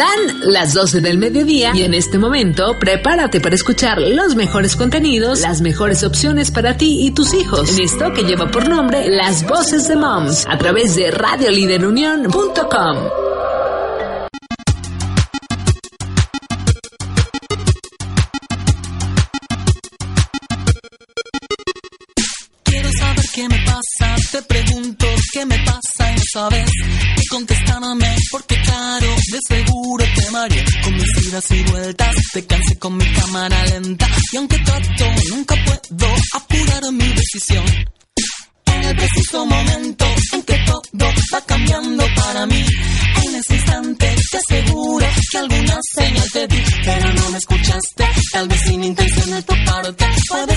Dan las 12 del mediodía y en este momento prepárate para escuchar los mejores contenidos, las mejores opciones para ti y tus hijos en esto que lleva por nombre Las Voces de Moms a través de radioliderunión.com. Quiero saber qué me pasa, te pregunto qué me pasa sabes. Y contestándome, porque claro, de seguro te mareé. Con mis idas y vueltas, te cansé con mi cámara lenta. Y aunque trato, nunca puedo apurar mi decisión. En el preciso momento en que todo va cambiando para mí, en ese instante te aseguro que alguna señal te di, pero no me escuchaste. Tal vez sin intención de tu parte, puede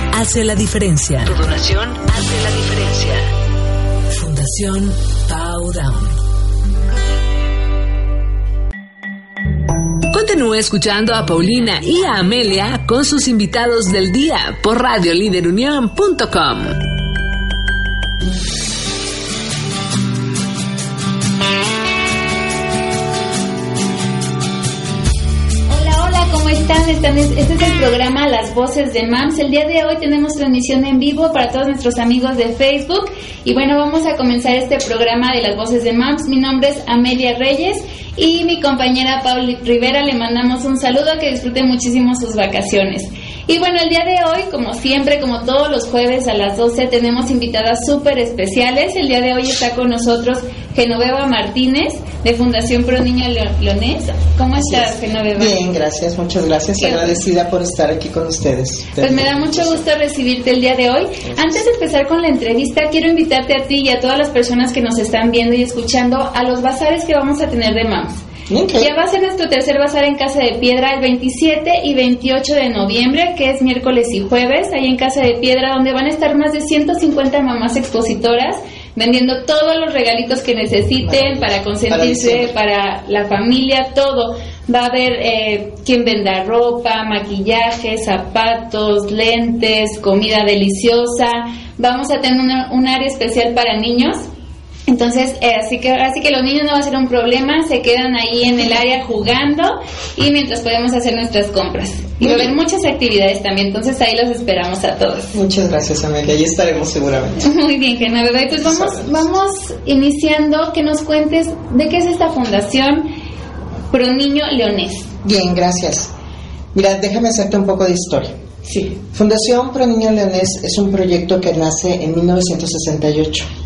hace la diferencia. Tu donación hace la diferencia. Fundación Pau Down. Continúe escuchando a Paulina y a Amelia con sus invitados del día por radioliderunión.com. están? Este es el programa Las Voces de MAMS. El día de hoy tenemos transmisión en vivo para todos nuestros amigos de Facebook. Y bueno, vamos a comenzar este programa de Las Voces de MAMS. Mi nombre es Amelia Reyes y mi compañera Pauli Rivera le mandamos un saludo, que disfrute muchísimo sus vacaciones. Y bueno, el día de hoy, como siempre, como todos los jueves a las 12, tenemos invitadas súper especiales. El día de hoy está con nosotros Genoveva Martínez, de Fundación Pro Niño Leonés. ¿Cómo estás, Genoveva? Bien, gracias, muchas gracias. Agradecida por estar aquí con ustedes. Pues me da mucho gusto recibirte el día de hoy. Antes de empezar con la entrevista, quiero invitarte a ti y a todas las personas que nos están viendo y escuchando a los bazares que vamos a tener de MAMS. Ya va a ser nuestro tercer bazar en Casa de Piedra el 27 y 28 de noviembre, que es miércoles y jueves, ahí en Casa de Piedra, donde van a estar más de 150 mamás expositoras vendiendo todos los regalitos que necesiten para consentirse, para, la familia, todo. Va a haber eh, quien venda ropa, maquillaje, zapatos, lentes, comida deliciosa. Vamos a tener un área especial para niños entonces, eh, así que así que los niños no va a ser un problema, se quedan ahí en el área jugando y mientras podemos hacer nuestras compras. Y va a haber muchas actividades también, entonces ahí los esperamos a todos. Muchas gracias, Amelia, ahí estaremos seguramente. Muy bien, Bebé. Pues vamos, vamos iniciando, que nos cuentes de qué es esta fundación Pro Niño Leonés. Bien, gracias. Mira, déjame hacerte un poco de historia. Sí. Fundación Pro Niño Leonés es un proyecto que nace en 1968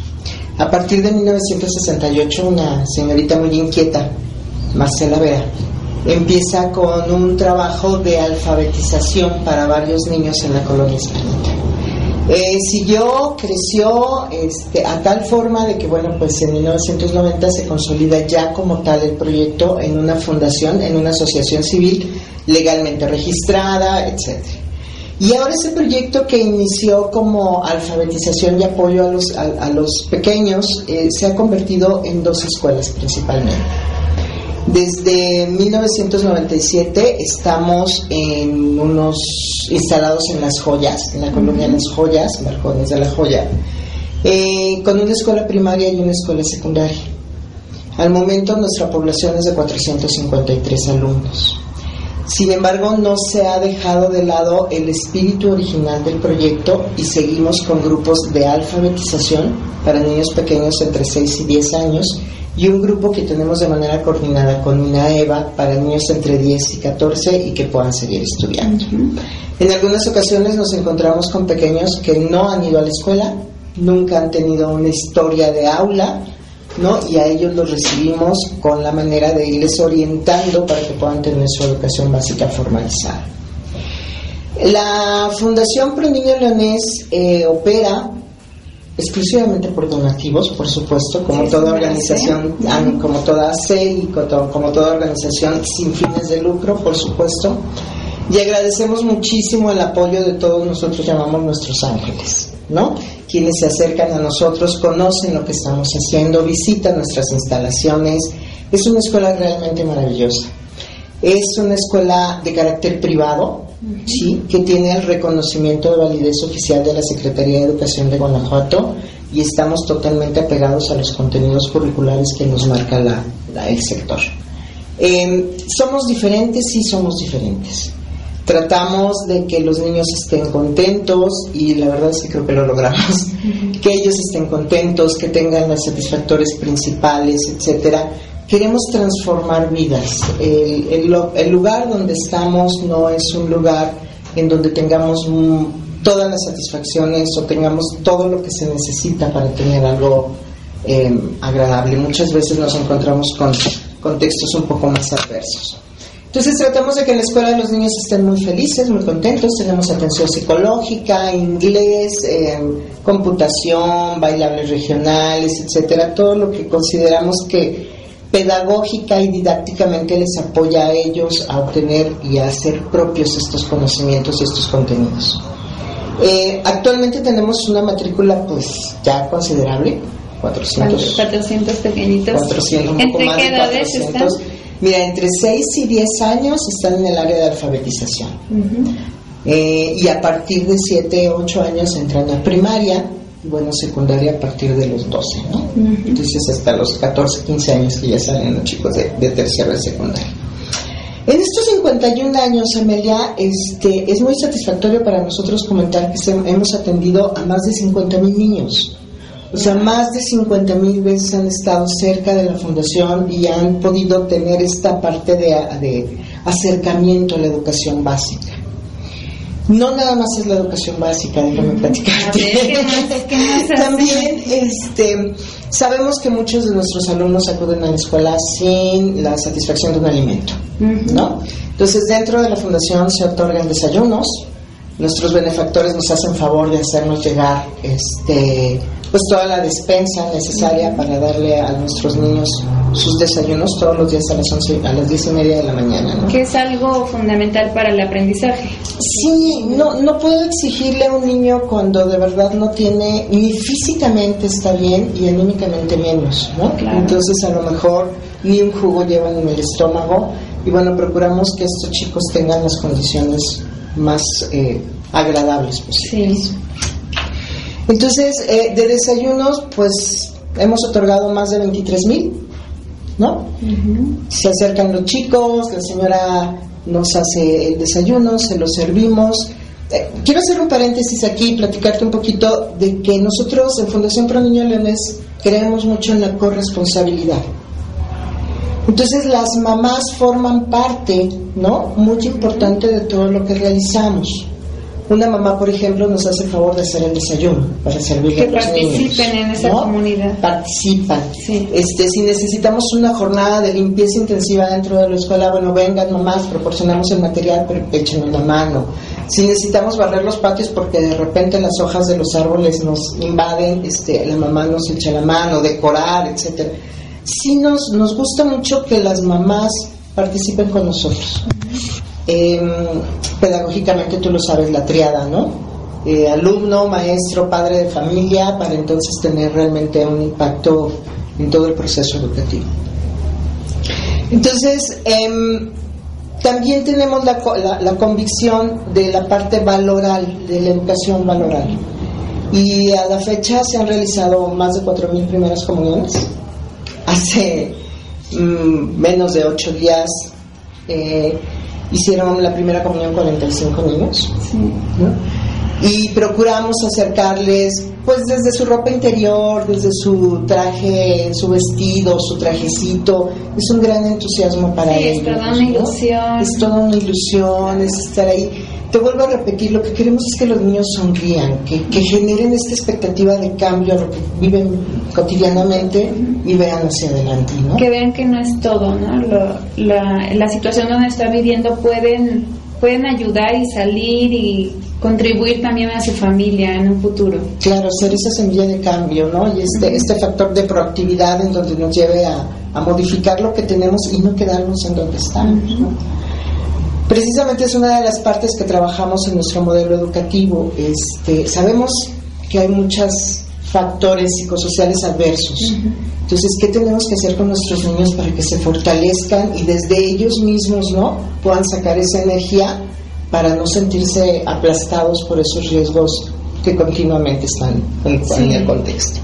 a partir de 1968, una señorita muy inquieta, Marcela Vera, empieza con un trabajo de alfabetización para varios niños en la colonia española. Eh, siguió, creció este, a tal forma de que, bueno, pues en 1990 se consolida ya como tal el proyecto en una fundación, en una asociación civil legalmente registrada, etcétera. Y ahora ese proyecto que inició como alfabetización y apoyo a los, a, los pequeños eh, se ha convertido en dos escuelas principalmente. Desde 1997 estamos en unos instalados en las joyas, en la colonia Las Joyas, Balcones de la Joya, eh, con una escuela primaria y una escuela secundaria. Al momento nuestra población es de 453 alumnos. Sin embargo, no se ha dejado de lado el espíritu original del proyecto y seguimos con grupos de alfabetización para niños pequeños entre 6 y 10 años y un grupo que tenemos de manera coordinada con INAEVA para niños entre 10 y 14 y que puedan seguir estudiando. En algunas ocasiones nos encontramos con pequeños que no han ido a la escuela, nunca han tenido una historia de aula, ¿no? Y a ellos los recibimos con la manera de irles orientando para que puedan tener su educación básica formalizada. La Fundación Pro Niño Leonés eh, opera exclusivamente por donativos, por supuesto, como toda organización, como toda C y como toda organización sin fines de lucro, por supuesto. Y agradecemos muchísimo el apoyo de todos nosotros llamamos nuestros ángeles, ¿no? quienes se acercan a nosotros conocen lo que estamos haciendo, visitan nuestras instalaciones. Es una escuela realmente maravillosa. Es una escuela de carácter privado, sí, que tiene el reconocimiento de validez oficial de la Secretaría de Educación de Guanajuato y estamos totalmente apegados a los contenidos curriculares que nos marca la, el sector. Eh, somos diferentes, sí somos diferentes. Tratamos de que los niños estén contentos y la verdad es que creo que lo logramos. Que ellos estén contentos, que tengan los satisfactores principales, etcétera. Queremos transformar vidas. El, el, lugar donde estamos no es un lugar en donde tengamos todas las satisfacciones o tengamos todo lo que se necesita para tener algo eh, agradable. Muchas veces nos encontramos con contextos un poco más adversos. Entonces tratamos de que en la escuela los niños estén muy felices, muy contentos, tenemos atención psicológica, inglés, eh, computación, bailables regionales, etcétera, todo lo que consideramos que pedagógica y didácticamente les apoya a ellos a obtener y a hacer propios estos conocimientos y estos contenidos. Eh, actualmente tenemos una matrícula pues ya considerable, 400, 400 pequeñitos. 400, un poco más de 400. Mira, entre 6 y 10 años están en el área de alfabetización. Eh, y a partir de 7, 8 años entran a primaria, bueno, secundaria a partir de los 12, ¿no? Entonces hasta los 14, 15 años que ya salen los chicos de, de tercera y secundaria. En estos 51 años, Amelia, este, es muy satisfactorio para nosotros comentar que hemos atendido a más de 50 mil niños. O sea, más de 50 mil veces han estado cerca de la fundación y han podido tener esta parte de, de acercamiento a la educación básica. No nada más es la educación básica, déjame platicarte. También este, sabemos que muchos de nuestros alumnos acuden a la escuela sin la satisfacción de un alimento, ¿no? Entonces, dentro de la fundación se otorgan desayunos. Nuestros benefactores nos hacen favor de hacernos llegar este, pues toda la despensa necesaria para darle a nuestros niños sus desayunos todos los días a las 11, a las 10 y media de la mañana. ¿no? Que es algo fundamental para el aprendizaje. Sí, no, no puedo exigirle a un niño cuando de verdad no tiene, ni físicamente está bien y anímicamente menos, ¿no? Entonces a lo mejor ni un jugo llevan en el estómago y bueno, procuramos que estos chicos tengan las condiciones más eh, agradables posibles. Sí. Entonces, eh, de desayunos, pues hemos otorgado más de 23 mil, ¿no? Se acercan los chicos, la señora nos hace el desayuno, se lo servimos. Eh, quiero hacer un paréntesis aquí y platicarte un poquito de que nosotros en Fundación Pro Niño Leones creemos mucho en la corresponsabilidad. Entonces las mamás forman parte, ¿no? Muy importante de todo lo que realizamos. Una mamá, por ejemplo, nos hace el favor de hacer el desayuno para servirle a los participen en esa comunidad. Participan. Este, si necesitamos una jornada de limpieza intensiva dentro de la escuela, bueno, vengan mamás, proporcionamos el material, pero echen la mano. Si necesitamos barrer los patios porque de repente las hojas de los árboles nos invaden, este, la mamá nos echa la mano, decorar, etcétera. Sí nos, nos gusta mucho que las mamás participen con nosotros. Eh, pedagógicamente tú lo sabes, la triada, ¿no? Eh, alumno, maestro, padre de familia, para entonces tener realmente un impacto en todo el proceso educativo. Entonces, em, también tenemos la, la, convicción de la parte valoral, de la educación valoral. Y a la fecha se han realizado más de 4.000 primeras comuniones. Hace mm, menos de 8 días eh, hicieron la primera comunión 45 niños. Y procuramos acercarles, pues desde su ropa interior, desde su traje, su vestido, su trajecito. Es un gran entusiasmo para ellos. Es toda una ilusión. Es toda una ilusión, es estar ahí te vuelvo a repetir, lo que queremos es que los niños sonrían, que, generen esta expectativa de cambio a lo que viven cotidianamente y vean hacia adelante. ¿no? Que vean que no es todo, ¿no? la, la situación donde están viviendo pueden, pueden ayudar y salir y contribuir también a su familia en un futuro. Claro, ser esa semilla de cambio, ¿no? Y este, este factor de proactividad en donde nos lleve a, a modificar lo que tenemos y no quedarnos en donde estamos. ¿no? Precisamente es una de las partes que trabajamos en nuestro modelo educativo. Este, sabemos que hay muchos factores psicosociales adversos. Entonces, ¿qué tenemos que hacer con nuestros niños para que se fortalezcan y desde ellos mismos no puedan sacar esa energía para no sentirse aplastados por esos riesgos que continuamente están en, el contexto?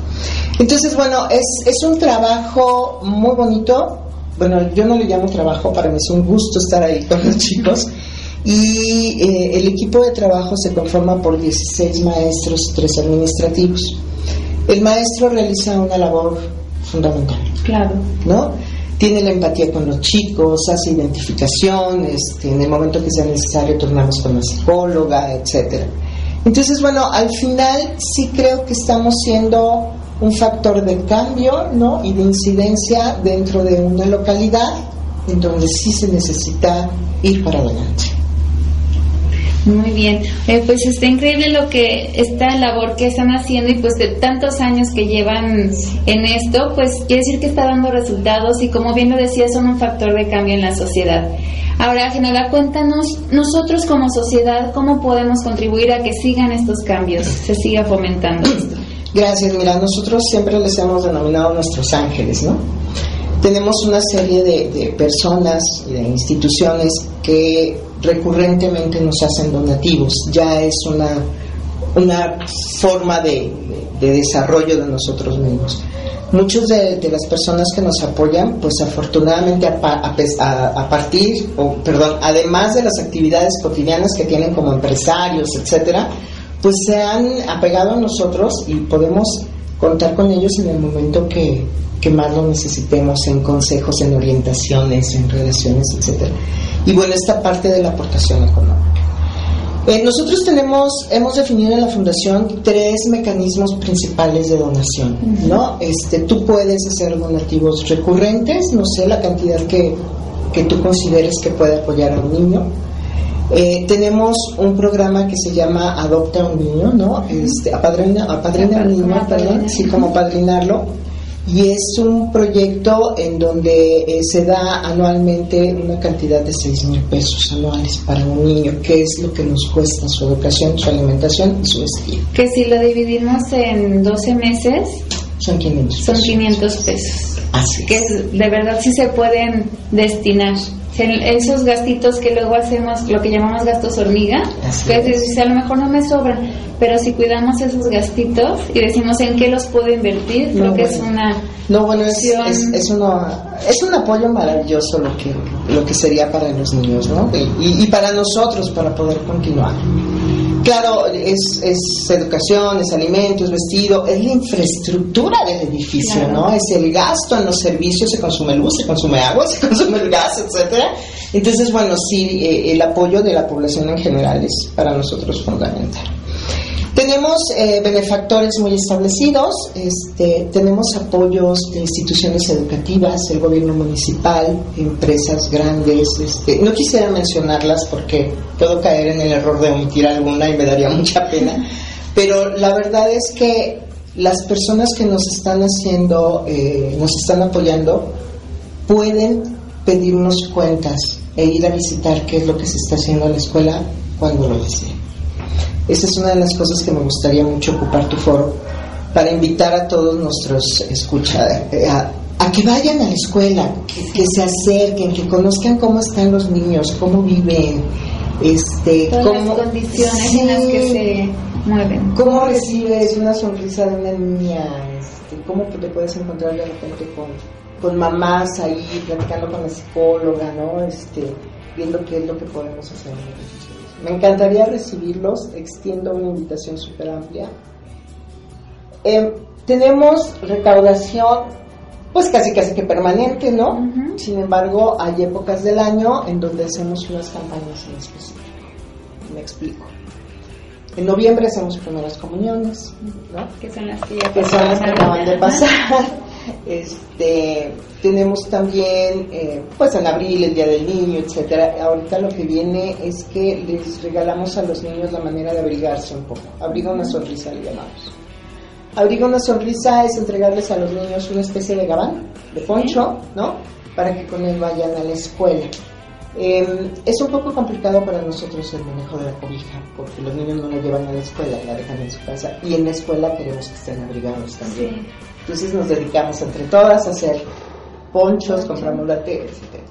Entonces, bueno, es, es un trabajo muy bonito, bueno, yo no le llamo trabajo, para mí es un gusto estar ahí con los chicos. Y eh, el equipo de trabajo se conforma por 16 maestros y 3 administrativos. El maestro realiza una labor fundamental. Claro. ¿No? Tiene la empatía con los chicos, hace identificación, este, en el momento que sea necesario turnamos con la psicóloga, etcétera. Entonces, bueno, al final sí creo que estamos siendo un factor de cambio ¿no? y de incidencia dentro de una localidad en donde sí se necesita ir para adelante. Muy bien, eh, pues está increíble lo que esta labor que están haciendo y pues de tantos años que llevan en esto, pues quiere decir que está dando resultados y como bien lo decía son un factor de cambio en la sociedad. Ahora, Genola, cuéntanos, nosotros como sociedad, ¿cómo podemos contribuir a que sigan estos cambios, se siga fomentando esto? Gracias, mira, nosotros siempre les hemos denominado nuestros ángeles, ¿no? Tenemos una serie de, personas y de instituciones que recurrentemente nos hacen donativos. Ya es una una forma de, desarrollo de nosotros mismos. Muchas de, las personas que nos apoyan, pues afortunadamente a, partir, o perdón, además de las actividades cotidianas que tienen como empresarios, etcétera, pues se han apegado a nosotros y podemos contar con ellos en el momento que, que más lo necesitemos, en consejos, en orientaciones, en relaciones, etcétera. Y bueno, esta parte de la aportación económica. Eh, nosotros tenemos, hemos definido en la fundación tres mecanismos principales de donación, ¿no? Este, tú puedes hacer donativos recurrentes, no sé la cantidad que, que tú consideres que puede apoyar a un niño. Eh, tenemos un programa que se llama Adopta a un niño, ¿no? Este, apadrina, apadrina a un niño, perdón, sí, como padrinarlo y es un proyecto en donde eh, se da anualmente una cantidad de 6 mil pesos anuales para un niño, que es lo que nos cuesta su educación, su alimentación y su vestido. Que si lo dividimos en 12 meses, son 500 pesos. Son 500 pesos. Así que de verdad sí se pueden destinar esos gastitos que luego hacemos, lo que llamamos gastos hormiga, que a lo mejor no me sobran, pero si cuidamos esos gastitos y decimos en qué los puedo invertir, creo que es una no bueno es, es, un apoyo maravilloso lo que lo que sería para los niños, ¿no? y para nosotros para poder continuar. Claro, es, es, educación, es alimentos, es vestido, es la infraestructura del edificio, ¿no? Es el gasto en los servicios, se consume luz, se consume agua, se consume el gas, etcétera. Entonces, bueno, sí, eh, el apoyo de la población en general es para nosotros fundamental. Tenemos eh, benefactores muy establecidos, este, tenemos apoyos de instituciones educativas, el gobierno municipal, empresas grandes. Este, no quisiera mencionarlas porque puedo caer en el error de omitir alguna y me daría mucha pena, pero la verdad es que las personas que nos están haciendo, eh, nos están apoyando, pueden pedirnos cuentas e ir a visitar qué es lo que se está haciendo en la escuela cuando lo deseen. Esa es una de las cosas que me gustaría mucho ocupar tu foro para invitar a todos nuestros escucha eh, a, que vayan a la escuela, que, se acerquen, que conozcan cómo están los niños, cómo viven, este, cómo, las condiciones en las que se mueven. ¿Cómo recibes una sonrisa de una niña? Este, ¿Cómo te puedes encontrar de repente con, con mamás ahí platicando con la psicóloga, ¿no? Este, viendo qué es lo que podemos hacer? Me encantaría recibirlos, extiendo una invitación súper amplia. Em, tenemos recaudación, pues casi casi que permanente, ¿no? Sin embargo, hay épocas del año en donde hacemos unas campañas en específico. Me explico. En noviembre hacemos primeras comuniones, ¿no? Que son las que, que, son las que acaban de pasar. Este, tenemos también, eh, pues en abril, el Día del Niño, etcétera. Ahorita lo que viene es que les regalamos a los niños la manera de abrigarse un poco. Abriga una sonrisa, le llamamos. Abriga una sonrisa es entregarles a los niños una especie de gabán, de poncho, ¿no? Para que con él vayan a la escuela. Em, es un poco complicado para nosotros el manejo de la cobija, porque los niños no la llevan a la escuela, la dejan en su casa. Y en la escuela queremos que estén abrigados también. Entonces nos dedicamos entre todas a hacer ponchos, compramos la tela, etc.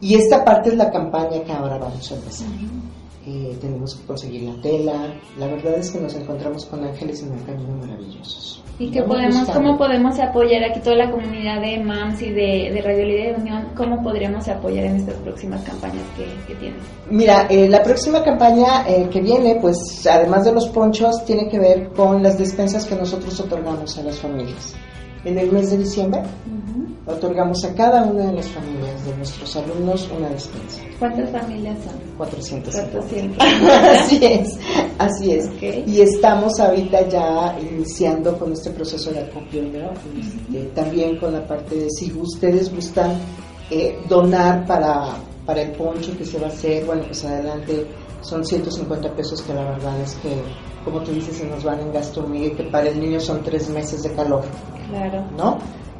Y esta parte es la campaña que ahora vamos a empezar. Eh, tenemos que conseguir la tela. La verdad es que nos encontramos con ángeles en el camino maravillosos. ¿Y qué podemos, cómo podemos apoyar aquí toda la comunidad de MAMS y de, Radio Líder de Unión? ¿Cómo podríamos apoyar en estas próximas campañas que, que tienen? Mira, eh, la próxima campaña eh, que viene, pues además de los ponchos, tiene que ver con las despensas que nosotros otorgamos a las familias. En el mes de diciembre otorgamos a cada una de las familias de nuestros alumnos una despensa. ¿Cuántas familias son? 400. así es, así es. Y estamos ahorita ya iniciando con este proceso de acopio, este, también con la parte de si ustedes gustan eh, donar para, para el poncho que se va a hacer, bueno, pues adelante son 150 pesos que la verdad es que como tú dices, se nos van en gasto hormiga, que para el niño son tres meses de calor. Claro. ¿No?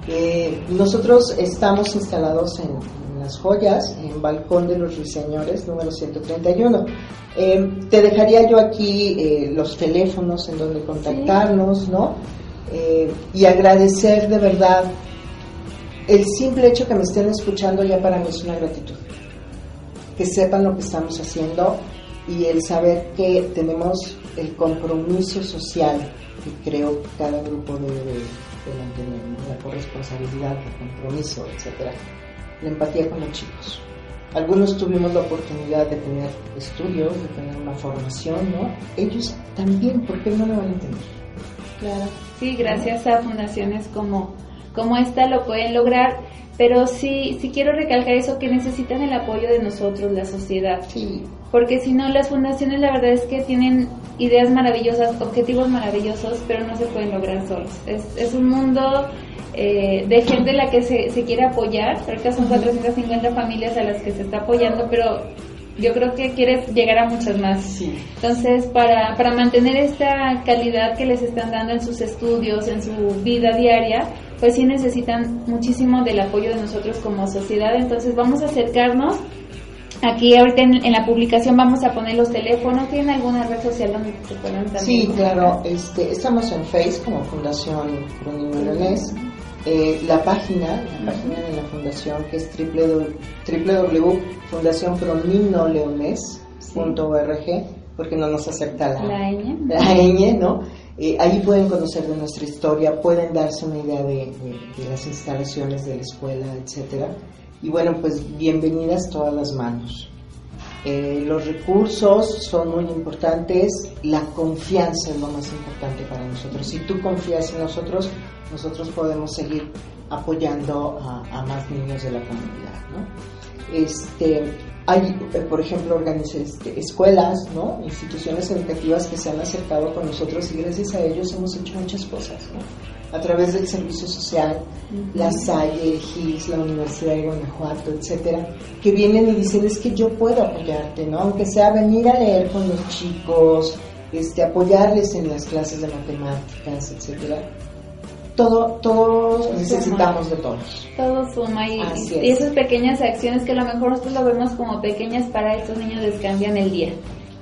Eh, nosotros estamos instalados en, las joyas, en Balcón de los Ruiseñores, número 131. Eh, te dejaría yo aquí eh, los teléfonos en donde contactarnos, ¿no? y agradecer de verdad el simple hecho que me estén escuchando ya para mí es una gratitud. Que sepan lo que estamos haciendo y el saber que tenemos el compromiso social que creo que cada grupo debe de, mantener, la corresponsabilidad, el compromiso, etcétera, la empatía con los chicos. Algunos tuvimos la oportunidad de tener estudios, de tener una formación, ¿no? Ellos también, ¿por qué no lo van a entender? Claro. Sí, gracias a fundaciones como, como esta lo pueden lograr, pero sí, sí quiero recalcar eso, que necesitan el apoyo de nosotros, la sociedad. Sí. Porque si no, las fundaciones la verdad es que tienen ideas maravillosas, objetivos maravillosos, pero no se pueden lograr solos. Es, es un mundo eh, de gente la que se, se quiere apoyar. Ahorita son 450 familias a las que se está apoyando, pero yo creo que quiere llegar a muchas más. Entonces, para, para mantener esta calidad que les están dando en sus estudios, en su vida diaria, pues sí necesitan muchísimo del apoyo de nosotros como sociedad. Entonces, vamos a acercarnos Aquí ahorita en, la publicación vamos a poner los teléfonos. ¿Tienen alguna red social donde se puedan también? Sí, claro. Este, estamos en Facebook como Fundación Brunino Leonés. Eh, la página, la página de la fundación que es www.fundacionproninoleones.org porque no nos acepta la, la ñ, la ñ ¿no? Eh, ahí pueden conocer de nuestra historia, pueden darse una idea de, de las instalaciones de la escuela, etcétera y bueno, pues bienvenidas todas las manos. Eh, los recursos son muy importantes, la confianza es lo más importante para nosotros. Si tú confías en nosotros, nosotros podemos seguir apoyando a, más niños de la comunidad. ¿no? Este, hay, eh, por ejemplo, este, escuelas, ¿no? instituciones educativas que se han acercado con nosotros y gracias a ellos hemos hecho muchas cosas. A través del servicio social, la Salle, el GIS, la Universidad de Guanajuato, etcétera, que vienen y dicen es que yo puedo apoyarte, ¿no? Aunque sea venir a leer con los chicos, este, apoyarles en las clases de matemáticas, etcétera. Todo, todos necesitamos de todos. Todo suma y, y, esas pequeñas acciones que a lo mejor nosotros lo vemos como pequeñas para estos niños les cambian el día.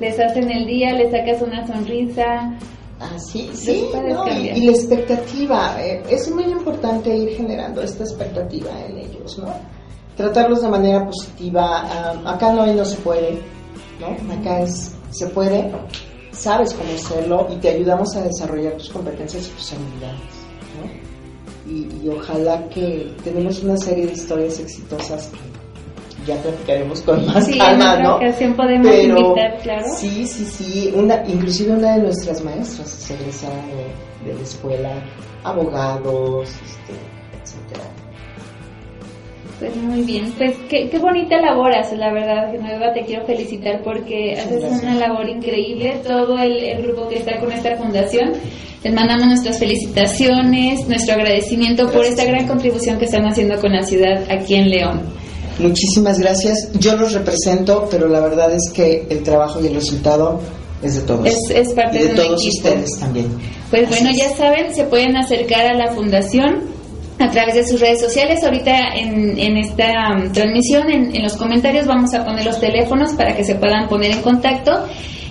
Les hacen el día, les sacas una sonrisa, ah, sí, y, la expectativa, eh, es muy importante ir generando esta expectativa en ellos, ¿no? Tratarlos de manera positiva, ah, acá no no se puede, ¿no? Acá es, se puede, sabes cómo hacerlo y te ayudamos a desarrollar tus competencias y tus habilidades, ¿no? Y, y ojalá que tenemos una serie de historias exitosas que ya platicaremos con más calma, ¿no? podemos Pero, invitar, claro. Sí, sí, sí. Una, inclusive una de nuestras maestras es egresada de, la escuela, abogados, este, etcétera. Pues muy bien, pues qué, qué bonita labor haces, la verdad, Genoveva, te quiero felicitar porque haces una labor increíble, todo el, el, grupo que está con esta fundación, les mandamos nuestras felicitaciones, nuestro agradecimiento por esta gran contribución que están haciendo con la ciudad aquí en León. Muchísimas gracias. Yo los represento, pero la verdad es que el trabajo y el resultado es de todos. Es, parte de, de todos ustedes también. Pues bueno, ya saben, se pueden acercar a la fundación a través de sus redes sociales. Ahorita en, en esta um, transmisión, en, en, los comentarios, vamos a poner los teléfonos para que se puedan poner en contacto.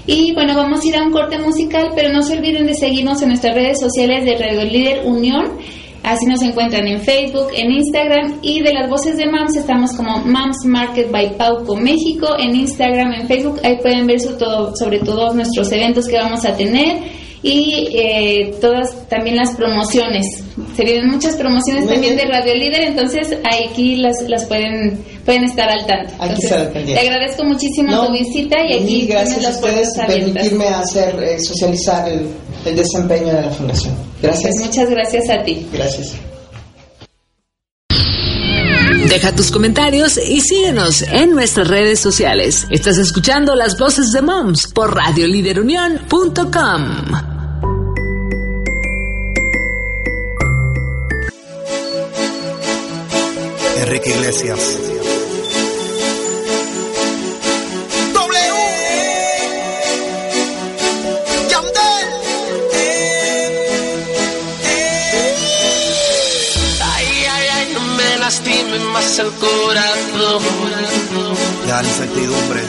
Y bueno, vamos a ir a un corte musical, pero no se olviden de seguirnos en nuestras redes sociales de Radio Líder Unión. Así nos encuentran en Facebook, en Instagram y de las voces de MAMS estamos como MAMS Market by Pauco México en Instagram, en Facebook. Ahí pueden ver todo, sobre todos nuestros eventos que vamos a tener y eh, todas también las promociones. Se vienen muchas promociones también de Radio Líder, entonces aquí las, las pueden pueden estar al tanto. te agradezco muchísimo tu visita y aquí gracias a ustedes por permitirme hacer eh, socializar el, el, desempeño de la fundación. Gracias. Pues muchas gracias a ti. Gracias. Deja tus comentarios y síguenos en nuestras redes sociales. Estás escuchando las voces de Moms por radioliderunión.com. Enrique Iglesias. El corazón. Ya la incertidumbre.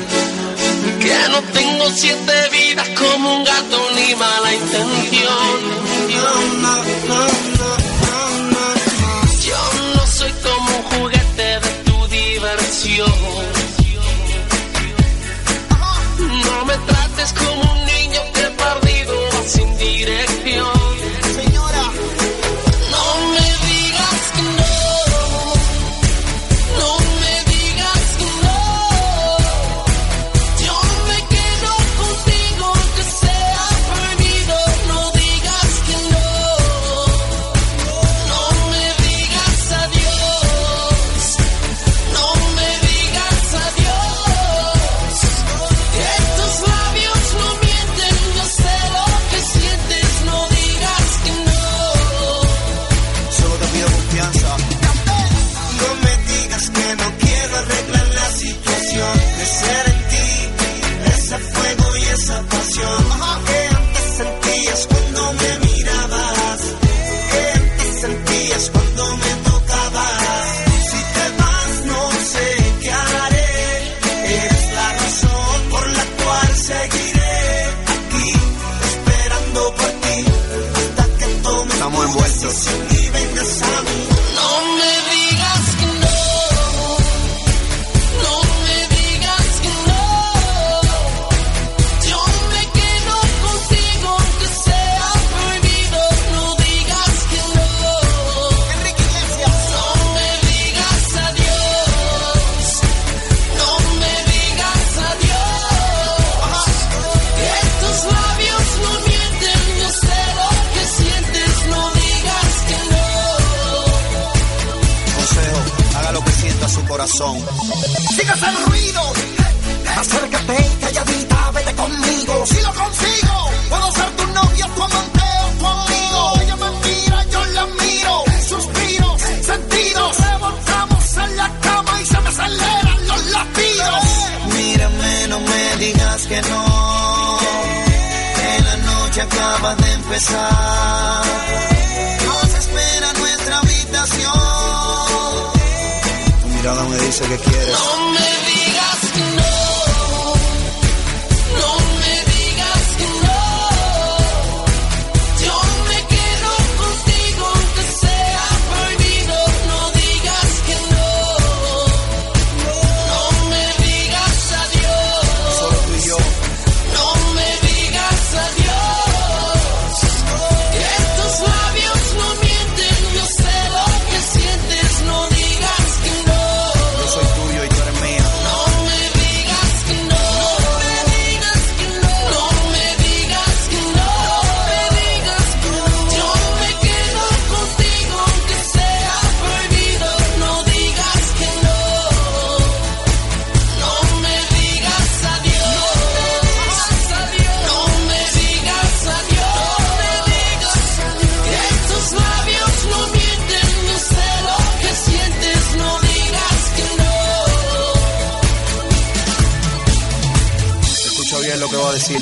Que no tengo siete vidas como un gato ni mala intención.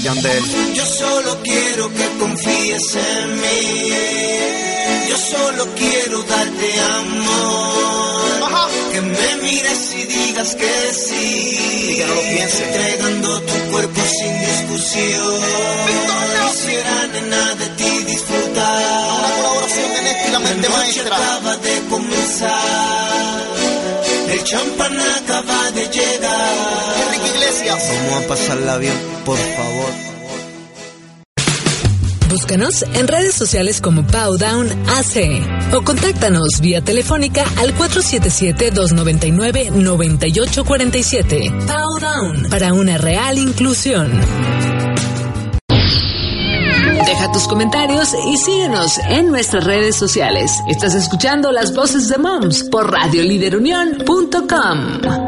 Yandel. Yo solo quiero que confíes en mí. Yo solo quiero darte amor. Ajá. Que me mires y digas que sí. Y que no lo pienses. Entregando tu cuerpo sin discusión. No quisiera nada de ti disfrutar. Una colaboración de la mente maestra. acaba de comenzar. El champán acaba de llegar. Vamos a pasarla bien, por favor. Búscanos en redes sociales como Powdown AC o contáctanos vía telefónica al 477-299-9847. Powdown para una real inclusión. Deja tus comentarios y síguenos en nuestras redes sociales. Estás escuchando las voces de moms por radioliderunión.com.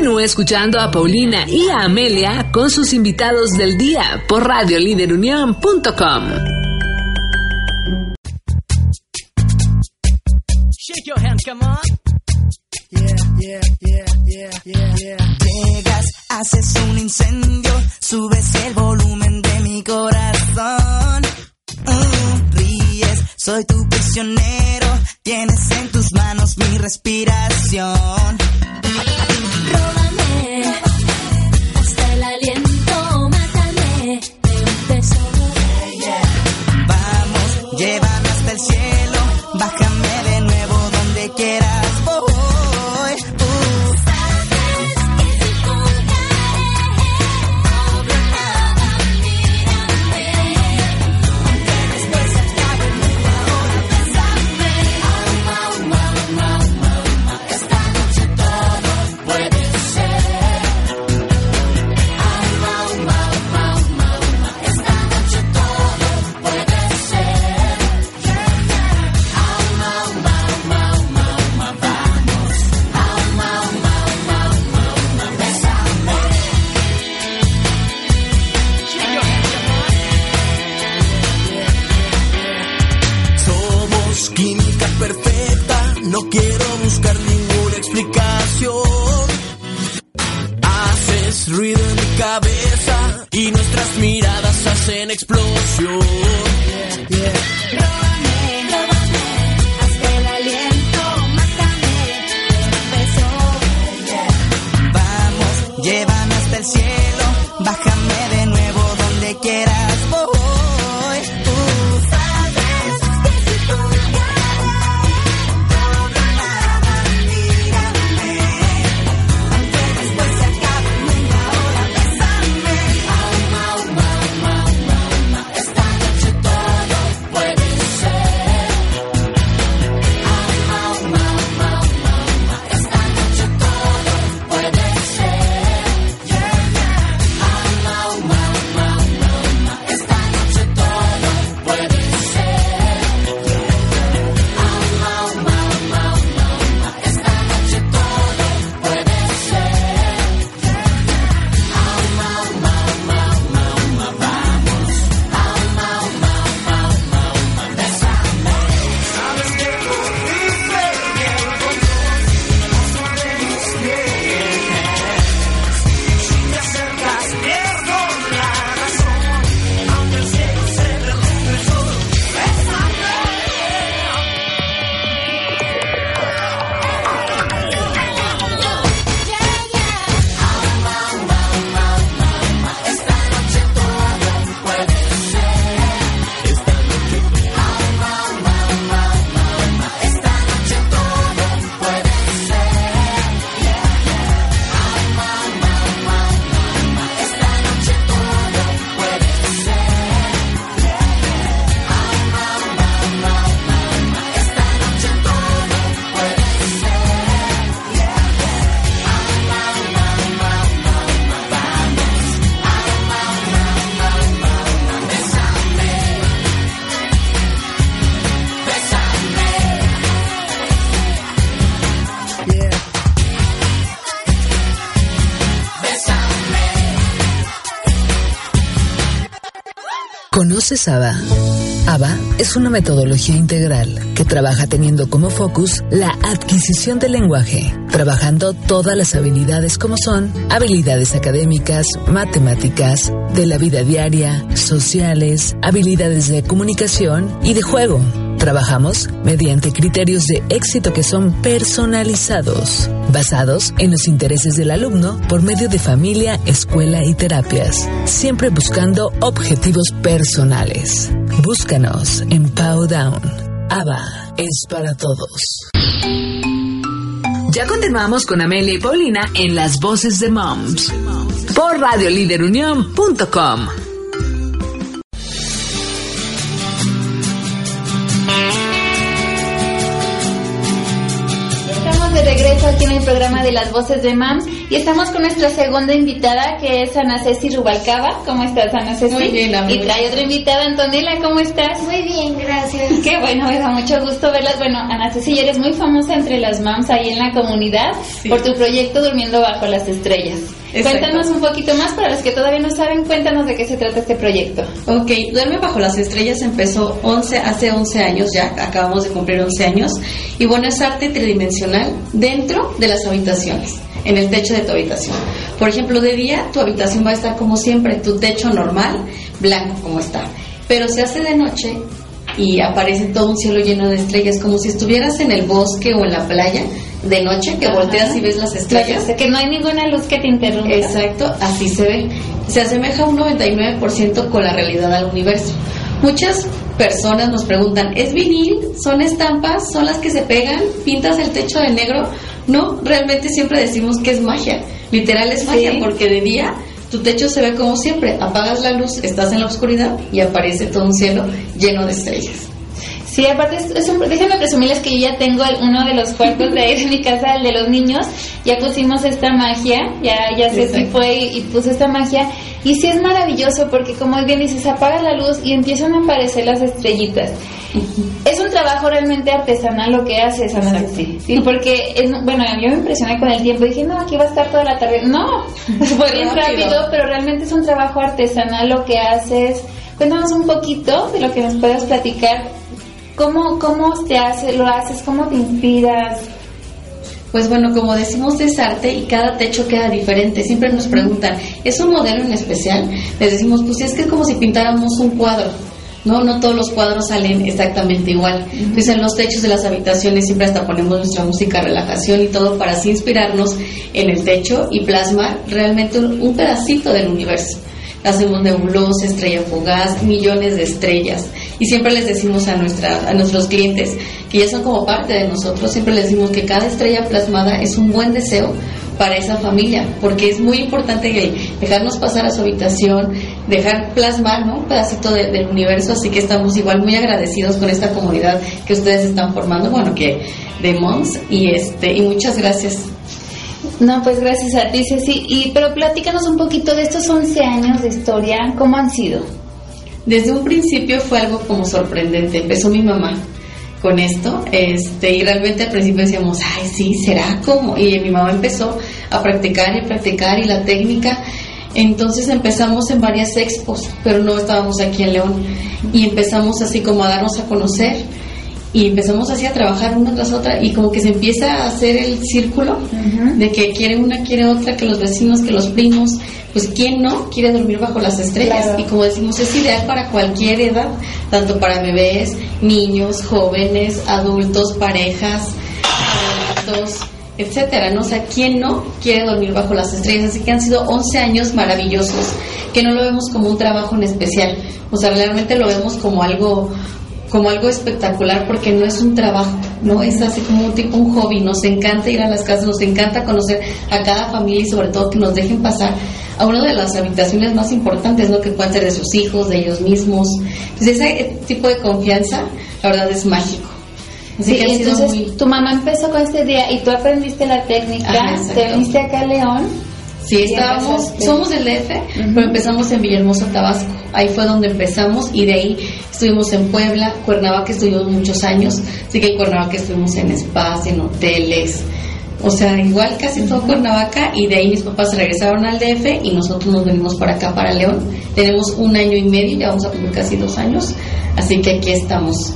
Continúa escuchando a Paulina y a Amelia con sus invitados del día por radioliderunión.com. Shake your come on. Yeah, yeah, yeah, yeah, yeah, Llegas, haces un incendio, subes el volumen de mi corazón. Uh, soy tu prisionero, tienes en tus manos mi respiración. ¿Conoces ABA? ABA es una metodología integral que trabaja teniendo como focus la adquisición del lenguaje, trabajando todas las habilidades como son habilidades académicas, matemáticas, de la vida diaria, sociales, habilidades de comunicación y de juego. Trabajamos mediante criterios de éxito que son personalizados, basados en los intereses del alumno por medio de familia, escuela y terapias, siempre buscando objetivos personales. Búscanos en Powdown. ABA es para todos. Ya continuamos con Amelia y Paulina en Las Voces de Moms por radioliderunión.com. regreso aquí en el programa de las voces de MAM y estamos con nuestra segunda invitada que es Ana Ceci Rubalcaba. ¿Cómo estás, Ana Ceci? Muy bien, Y amiga. trae otra invitada, Antonella, ¿cómo estás? Muy bien, gracias. Qué bueno, me da mucho gusto verlas. Bueno, Ana Ceci, eres muy famosa entre las MAMs ahí en la comunidad por tu proyecto Durmiendo Bajo las Estrellas. Exacto. Cuéntanos un poquito más para los que todavía no saben, cuéntanos de qué se trata este proyecto. Ok, Duerme Bajo las Estrellas empezó 11, hace 11 años ya, acabamos de cumplir 11 años, y bueno, es arte tridimensional dentro de las habitaciones, en el techo de tu habitación. Por ejemplo, de día tu habitación va a estar como siempre, tu techo normal, blanco como está, pero se hace de noche y aparece todo un cielo lleno de estrellas, como si estuvieras en el bosque o en la playa de noche, que volteas y ves las estrellas. Que no hay ninguna luz que te interrumpa. Exacto, así se ve. Se asemeja un 99% con la realidad al universo. Muchas personas nos preguntan, ¿es vinil? ¿Son estampas? ¿Son las que se pegan? ¿Pintas el techo de negro? No, realmente siempre decimos que es magia. Literal es magia, Sí. porque de día tu techo se ve como siempre. Apagas la luz, estás en la oscuridad y aparece todo un cielo lleno de estrellas. Sí, aparte, es, es un- déjenme presumirles que yo ya tengo el- uno de los cuartos de ahí de mi casa, el de los niños. Ya pusimos esta magia, ya, ya si Exacto. fue y, y puso esta magia. Y sí es maravilloso porque, como bien dices, apagas la luz y empiezan a aparecer las estrellitas. Es un trabajo realmente artesanal lo que haces, Ana Ceci. Sí, porque, es, bueno, yo me impresioné con el tiempo. Dije, no, aquí va a estar toda la tarde. No, fue bien rápido, pero realmente es un trabajo artesanal lo que haces. Cuéntanos un poquito de lo que nos puedas platicar. ¿Cómo, cómo te hace, lo haces? ¿Cómo te inspiras? Pues bueno, como decimos es arte y cada techo queda diferente. Siempre nos preguntan, ¿es un modelo en especial? Les decimos, pues es que es como si pintáramos un cuadro. No, no todos los cuadros salen exactamente igual. Entonces en los techos de las habitaciones siempre hasta ponemos nuestra música, relajación y todo para así inspirarnos en el techo y plasmar realmente un, un pedacito del universo. Hacemos nebulosa, estrella fugaz, millones de estrellas. Y siempre les decimos a, nuestra, a nuestros clientes, que ya son como parte de nosotros, siempre les decimos que cada estrella plasmada es un buen deseo para esa familia, porque es muy importante dejarnos pasar a su habitación, dejar plasmar ¿no? un pedacito de- del universo, así que estamos igual muy agradecidos con esta comunidad que ustedes están formando, bueno, que de Moms, y, este, y muchas gracias. No, pues gracias a ti, Ceci. Y, pero platícanos un poquito de estos 11 años de historia. ¿Cómo han sido? Desde un principio fue algo como sorprendente. Empezó mi mamá con esto, este, y realmente al principio decíamos, ay, sí, será como. Y mi mamá empezó a practicar y practicar y la técnica. Entonces empezamos en varias expos, pero no estábamos aquí en León. Y empezamos así como a darnos a conocer. Y empezamos así a trabajar una tras otra y como que se empieza a hacer el círculo de que quiere una, quiere otra, que los vecinos, que los primos, pues quién no quiere dormir bajo las estrellas. Claro. Y como decimos, es ideal para cualquier edad, tanto para bebés, niños, jóvenes, adultos, parejas, adultos, etcétera, ¿no? O sea, ¿quién no quiere dormir bajo las estrellas? Así que han sido 11 años maravillosos, que no lo vemos como un trabajo en especial, o sea, realmente lo vemos como algo como algo espectacular porque no es un trabajo, no es así como un tipo un hobby, nos encanta ir a las casas, nos encanta conocer a cada familia y sobre todo que nos dejen pasar a una de las habitaciones más importantes, ¿no? que puedan ser de sus hijos, de ellos mismos. Entonces ese tipo de confianza, la verdad es mágico. Así Sí, que ha sido entonces muy- tu mamá empezó con este día y tú aprendiste la técnica, Ajá, te viniste acá a León. Sí, estábamos, somos del DF, pero empezamos en Villahermosa, Tabasco. Ahí fue donde empezamos y de ahí estuvimos en Puebla, Cuernavaca estuvimos muchos años, así que en Cuernavaca estuvimos en spas, en hoteles, O sea, igual casi todo Cuernavaca y de ahí mis papás se regresaron al DF y nosotros nos venimos para acá, para León. Tenemos un año y medio, ya vamos a cumplir casi dos años, así que aquí estamos.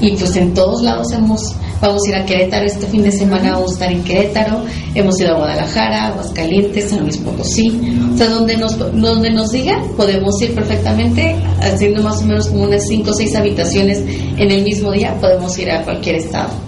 Y pues en todos lados hemos, vamos a ir a Querétaro este fin de semana, vamos a estar en Querétaro, hemos ido a Guadalajara, Aguascalientes, San Luis Potosí. O sea, donde nos, donde nos digan, podemos ir perfectamente, haciendo más o menos como unas cinco o seis habitaciones en el mismo día, podemos ir a cualquier estado.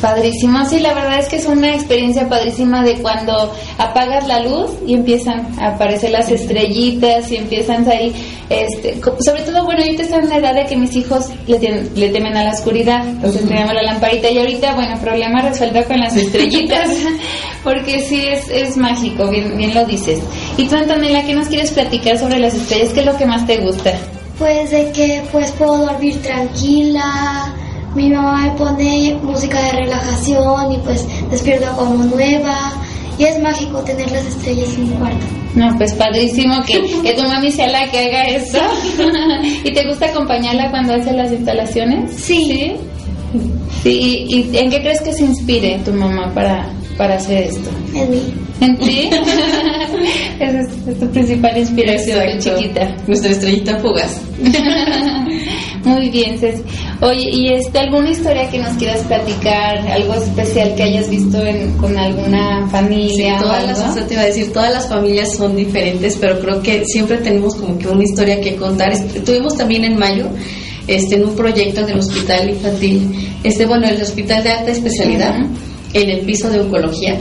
Padrísimo, sí, la verdad es que es una experiencia padrísima de cuando apagas la luz y empiezan a aparecer las estrellitas y empiezan ahí, este, sobre todo, bueno, ahorita están en la edad de que mis hijos le, le temen a la oscuridad, entonces tenemos la lamparita y ahorita, bueno, problema resuelto con las estrellitas, porque sí es, es mágico, bien, bien lo dices. Y tú, Antonella, ¿qué nos quieres platicar sobre las estrellas? ¿Qué es lo que más te gusta? Pues de que pues puedo dormir tranquila, mi mamá me pone música de relajación y pues despierto como nueva y es mágico tener las estrellas en mi cuarto. No, pues padrísimo que, que tu mami sea la que haga esto. ¿Y te gusta acompañarla cuando hace las instalaciones? Sí. Sí. ¿Y en qué crees que se inspire tu mamá para, para hacer esto? En mí. ¿En ti? Esa es, es tu principal inspiración chiquita. Nuestra estrellita fugaz. Muy bien, Ceci. Oye, ¿y este, alguna historia que nos quieras platicar? ¿Algo especial que hayas visto en- con alguna Sí, familia o todas las, te iba a decir, todas las familias son diferentes, pero creo que siempre tenemos como que una historia que contar. Est- Tuvimos también en mayo, este, en un proyecto del hospital infantil, este, bueno, el hospital de alta especialidad, en el piso de oncología,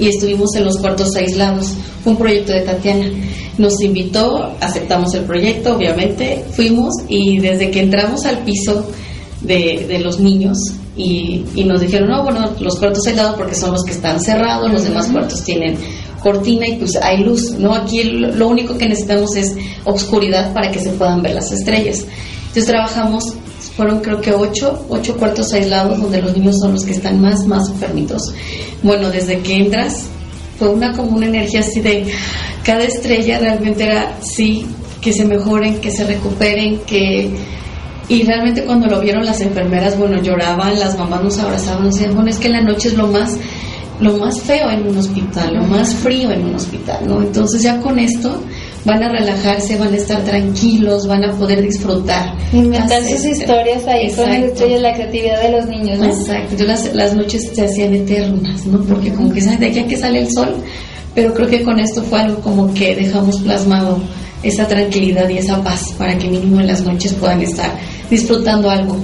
y estuvimos en los cuartos aislados. Fue un proyecto de Tatiana. Nos invitó, aceptamos el proyecto, obviamente, fuimos y desde que entramos al piso de, de los niños y, y nos dijeron, no, bueno, los cuartos aislados porque son los que están cerrados, los demás cuartos tienen cortina y pues hay luz, ¿no? Aquí lo, único que necesitamos es oscuridad para que se puedan ver las estrellas. Entonces trabajamos, fueron creo que ocho, ocho cuartos aislados donde los niños son los que están más, más enfermitos. Bueno, desde que entras fue una como una energía así de cada estrella realmente era sí que se mejoren que se recuperen que y realmente cuando lo vieron las enfermeras bueno lloraban las mamás nos abrazaban nos decían bueno es que la noche es lo más lo más feo en un hospital lo más frío en un hospital no entonces ya con esto van a relajarse van a estar tranquilos van a poder disfrutar Inventar sus est- historias ahí con Exacto. estrellas, la creatividad de los niños, ¿no? Exacto, yo las, las noches se hacían eternas, ¿no? Porque como que de aquí a que sale el sol, pero creo que con esto fue algo como que dejamos plasmado esa tranquilidad y esa paz para que mínimo en las noches puedan estar disfrutando algo,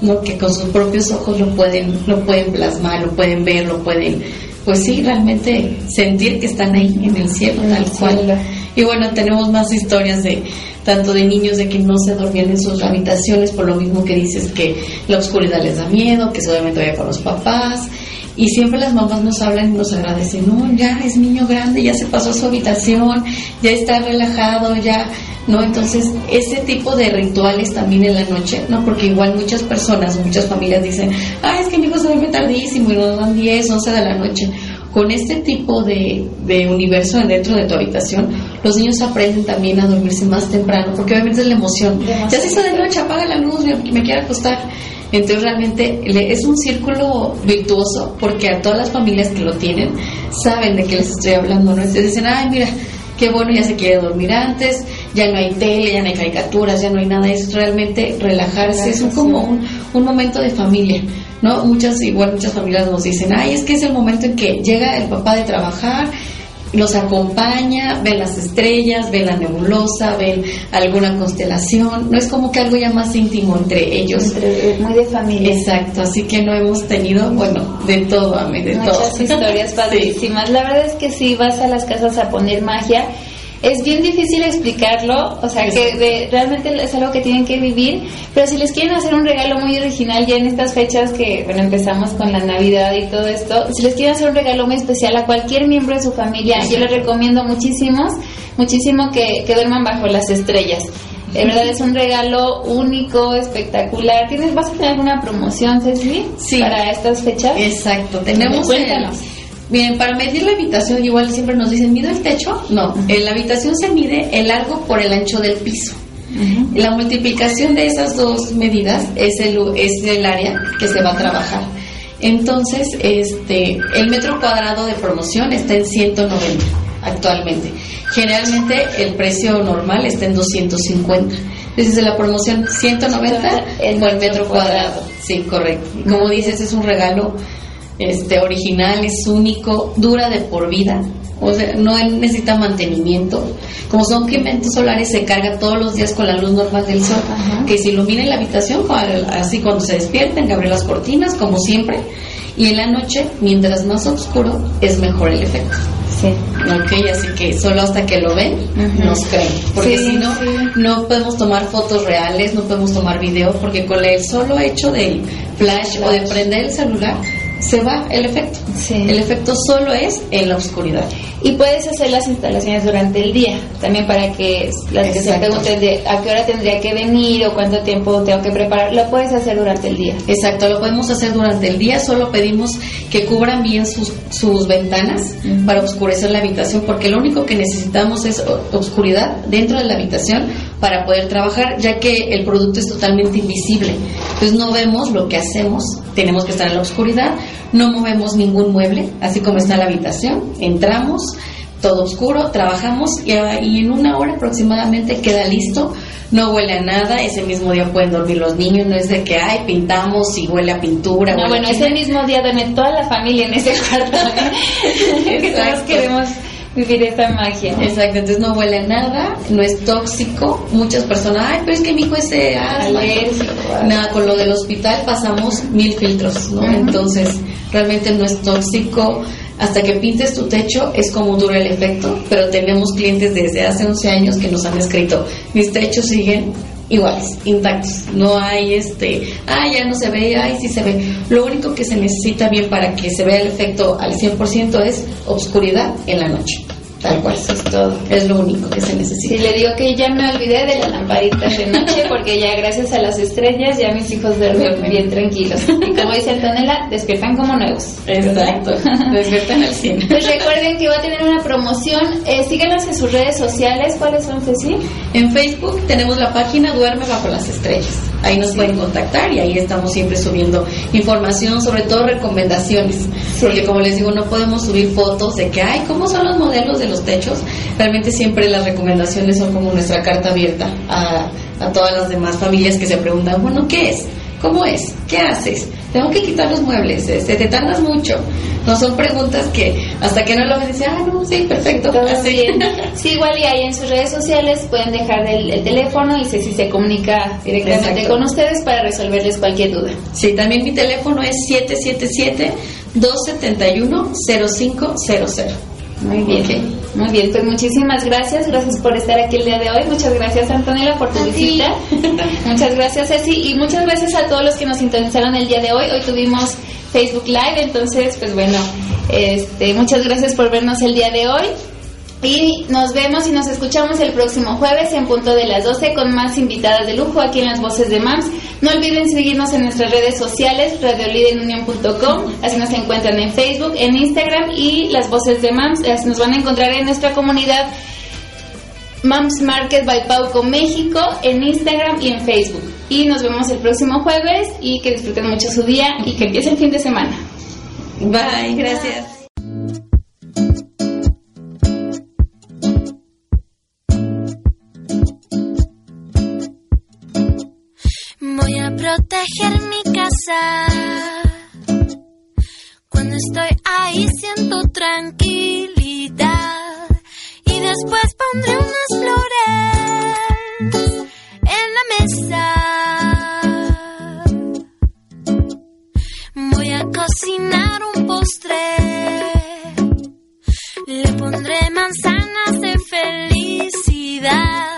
¿no? Que con sus propios ojos lo pueden, lo pueden plasmar, lo pueden ver, lo pueden, pues sí, realmente sentir que están ahí en el cielo, En el tal cual. Y bueno, tenemos más historias de tanto de niños de que no se dormían en sus habitaciones por lo mismo que dices que la oscuridad les da miedo, que seguramente vaya con los papás. Y siempre las mamás nos hablan y nos agradecen, no, ya es niño grande, ya se pasó a su habitación, ya está relajado, ya, ¿no? Entonces, ese tipo de rituales también en la noche, ¿no? Porque igual muchas personas, muchas familias dicen, ah, es que mi hijo se duerme tardísimo y nos dan 10, 11 de la noche con este tipo de, de universo dentro de tu habitación, los niños aprenden también a dormirse más temprano, porque obviamente es la emoción. Ya se hizo de noche, apaga la luz, me, me quiero acostar. Entonces realmente es un círculo virtuoso, porque a todas las familias que lo tienen saben de qué les estoy hablando, ¿no? Entonces dicen, ay, mira, qué bueno, ya se quiere dormir antes, ya no hay tele, ya no hay caricaturas, ya no hay nada, es realmente relajarse, es un- como un, un momento de familia, ¿no? Muchas, igual muchas familias nos dicen, ay, es que es el momento en que llega el papá de trabajar, los acompaña, ven las estrellas, ven la nebulosa, ven alguna constelación, no es como que algo ya más íntimo entre ellos. Entre- muy de familia. Exacto, así que no hemos tenido, bueno, de todo, Ame, de todo. Muchas historias Sí. padrísimas. La verdad es que si vas a las casas a poner magia, es bien difícil explicarlo, o sea que de- realmente es algo que tienen que vivir, pero si les quieren hacer un regalo muy original ya en estas fechas que, bueno, empezamos con la Navidad y todo esto, si les quieren hacer un regalo muy especial a cualquier miembro de su familia, yo les recomiendo muchísimos, muchísimo que, que duerman bajo las estrellas. De verdad es un regalo único, espectacular. ¿Tienes, ¿Vas a tener alguna promoción, Ceci? Sí. Para estas fechas. Exacto, tenemos Cuéntanos. el- Bien, para medir la habitación igual siempre nos dicen, ¿mido el techo? No, en la habitación se mide el largo por el ancho del piso. La multiplicación de esas dos medidas es el, es el área que se va a trabajar. Entonces, este, el metro cuadrado de promoción está en 190 actualmente. Generalmente el precio normal está en 250. Desde la promoción 190 el buen metro cuadrado. Sí, correcto. Como dices, es un regalo este original, es único, dura de por vida. O sea, no necesita mantenimiento. Como son pigmentos solares, se carga todos los días con la luz normal del sol, que se ilumina en la habitación, así cuando se despierten, abre las cortinas, como siempre. Y en la noche, mientras más oscuro, es mejor el efecto. Sí. Ok, así que solo hasta que lo ven, nos creen. Porque Sí, si no, sí. no podemos tomar fotos reales, no podemos tomar video, porque con el solo hecho del flash, o de prender el celular, se va el efecto. El efecto solo es en la oscuridad. Y puedes hacer las instalaciones durante el día, también para que las que se pregunten de a qué hora tendría que venir o cuánto tiempo tengo que preparar, lo puedes hacer durante el día. Exacto, lo podemos hacer durante el día, solo pedimos que cubran bien sus, sus ventanas para oscurecer la habitación, porque lo único que necesitamos es oscuridad dentro de la habitación para poder trabajar, ya que el producto es totalmente invisible. Entonces no vemos lo que hacemos, tenemos que estar en la oscuridad, no movemos ningún mueble, así como está la habitación, entramos, todo oscuro, trabajamos y, a- y en una hora aproximadamente queda listo. No huele a nada, ese mismo día pueden dormir los niños, no es de que, ay, pintamos y huele a pintura. No, bueno, ese mismo día duerme toda la familia en ese cuarto. ¿eh? que todos queremos vivir esta magia. Exacto, entonces no huele a nada, no es tóxico. Muchas personas, ay, pero es que mi hijo es eh, asma". Alérgico. Nada, con lo del hospital pasamos mil filtros, ¿no? Entonces, realmente no es tóxico. Hasta que pintes tu techo es como dura el efecto, pero tenemos clientes desde hace 11 años que nos han escrito, mis techos siguen iguales, intactos. No hay este, ay, ya no se ve, ay, sí se ve. Lo único que se necesita bien para que se vea el efecto al 100% es obscuridad en la noche. Tal cual. Eso es todo. Es lo único que se necesita. Y le digo que ya me olvidé de las lamparitas de noche porque ya gracias a las estrellas ya mis hijos duermen bien tranquilos. Y como dice Antonella, despiertan como nuevos. Exacto. Despiertan al 100. Pues recuerden que va a tener una promoción. Eh, síganos en sus redes sociales. ¿Cuáles son, Ceci? En Facebook tenemos la página Duerme bajo las estrellas. Ahí nos pueden contactar y ahí estamos siempre subiendo información, sobre todo recomendaciones. Porque como les digo, no podemos subir fotos de que, ay, ¿cómo son los modelos de los techos? Realmente siempre las recomendaciones son como nuestra carta abierta a, a todas las demás familias que se preguntan, bueno, ¿qué es? ¿Cómo es? ¿Qué haces? Tengo que quitar los muebles, este, te tardas mucho. No son preguntas que hasta que no lo ven, dicen, ah, no, sí, perfecto. Todo así. bien. Sí, igual y ahí en sus redes sociales pueden dejar el, el teléfono y Ceci se comunica directamente Exacto. con ustedes para resolverles cualquier duda. Sí, también mi teléfono es 777-271-0500. Muy bien. Muy bien, pues muchísimas gracias. Gracias por estar aquí el día de hoy. Muchas gracias, Antonella, por tu visita. muchas gracias, Ceci. Y muchas gracias a todos los que nos sintonizaron el día de hoy. Hoy tuvimos Facebook Live, entonces, pues bueno, este, muchas gracias por vernos el día de hoy. Y nos vemos y nos escuchamos el próximo jueves en punto de las 12 con más invitadas de lujo aquí en las voces de MAMS. No olviden seguirnos en nuestras redes sociales, radioliderunión.com, así nos encuentran en Facebook, en Instagram y las voces de MAMS. Así nos van a encontrar en nuestra comunidad MAMS Market by Pauco México en Instagram y en Facebook. Y nos vemos el próximo jueves y que disfruten mucho su día y que empiece el fin de semana. Bye, gracias. Cuando estoy ahí siento tranquilidad. Y después pondré unas flores en la mesa. Voy a cocinar un postre. Le pondré manzanas de felicidad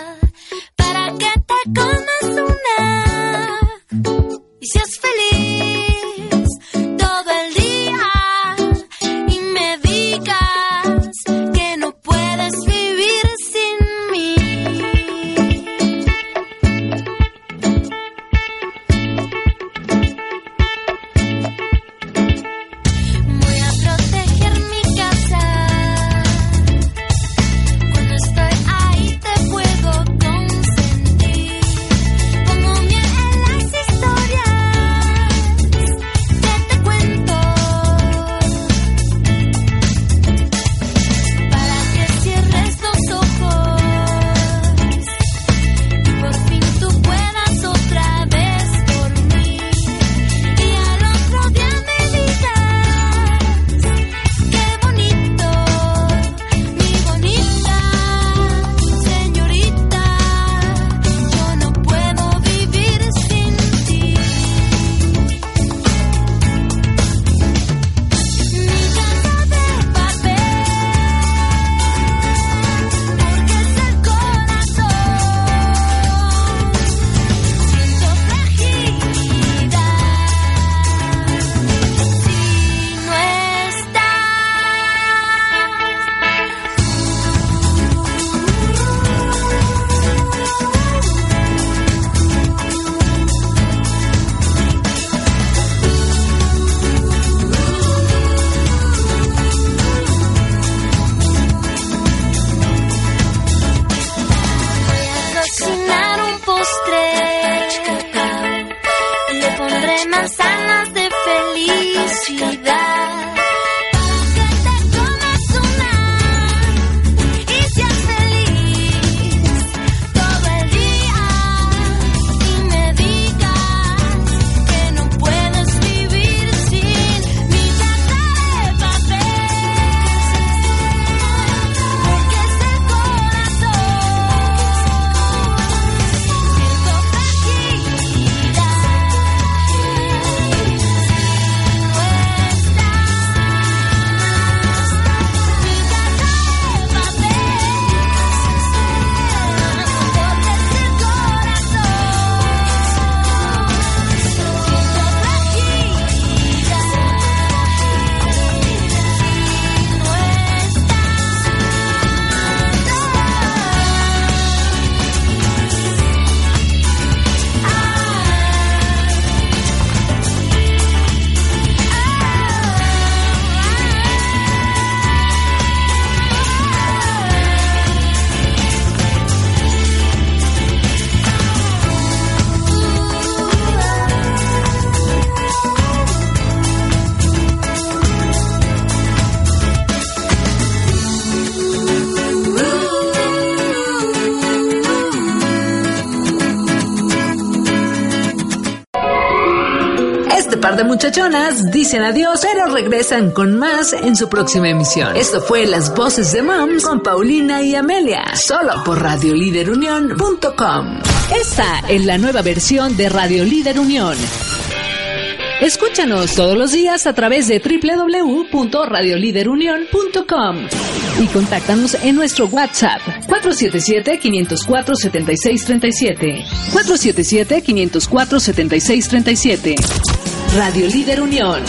dicen adiós, pero regresan con más en su próxima emisión. Esto fue Las Voces de Moms con Paulina y Amelia, solo por radioliderunión.com. Esta es la nueva versión de Radio Líder Unión. Escúchanos todos los días a través de www.radioliderunión.com y contáctanos en nuestro WhatsApp 477-504-7637. 477-504-7637. Radio Líder Unión.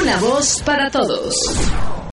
Una voz para todos.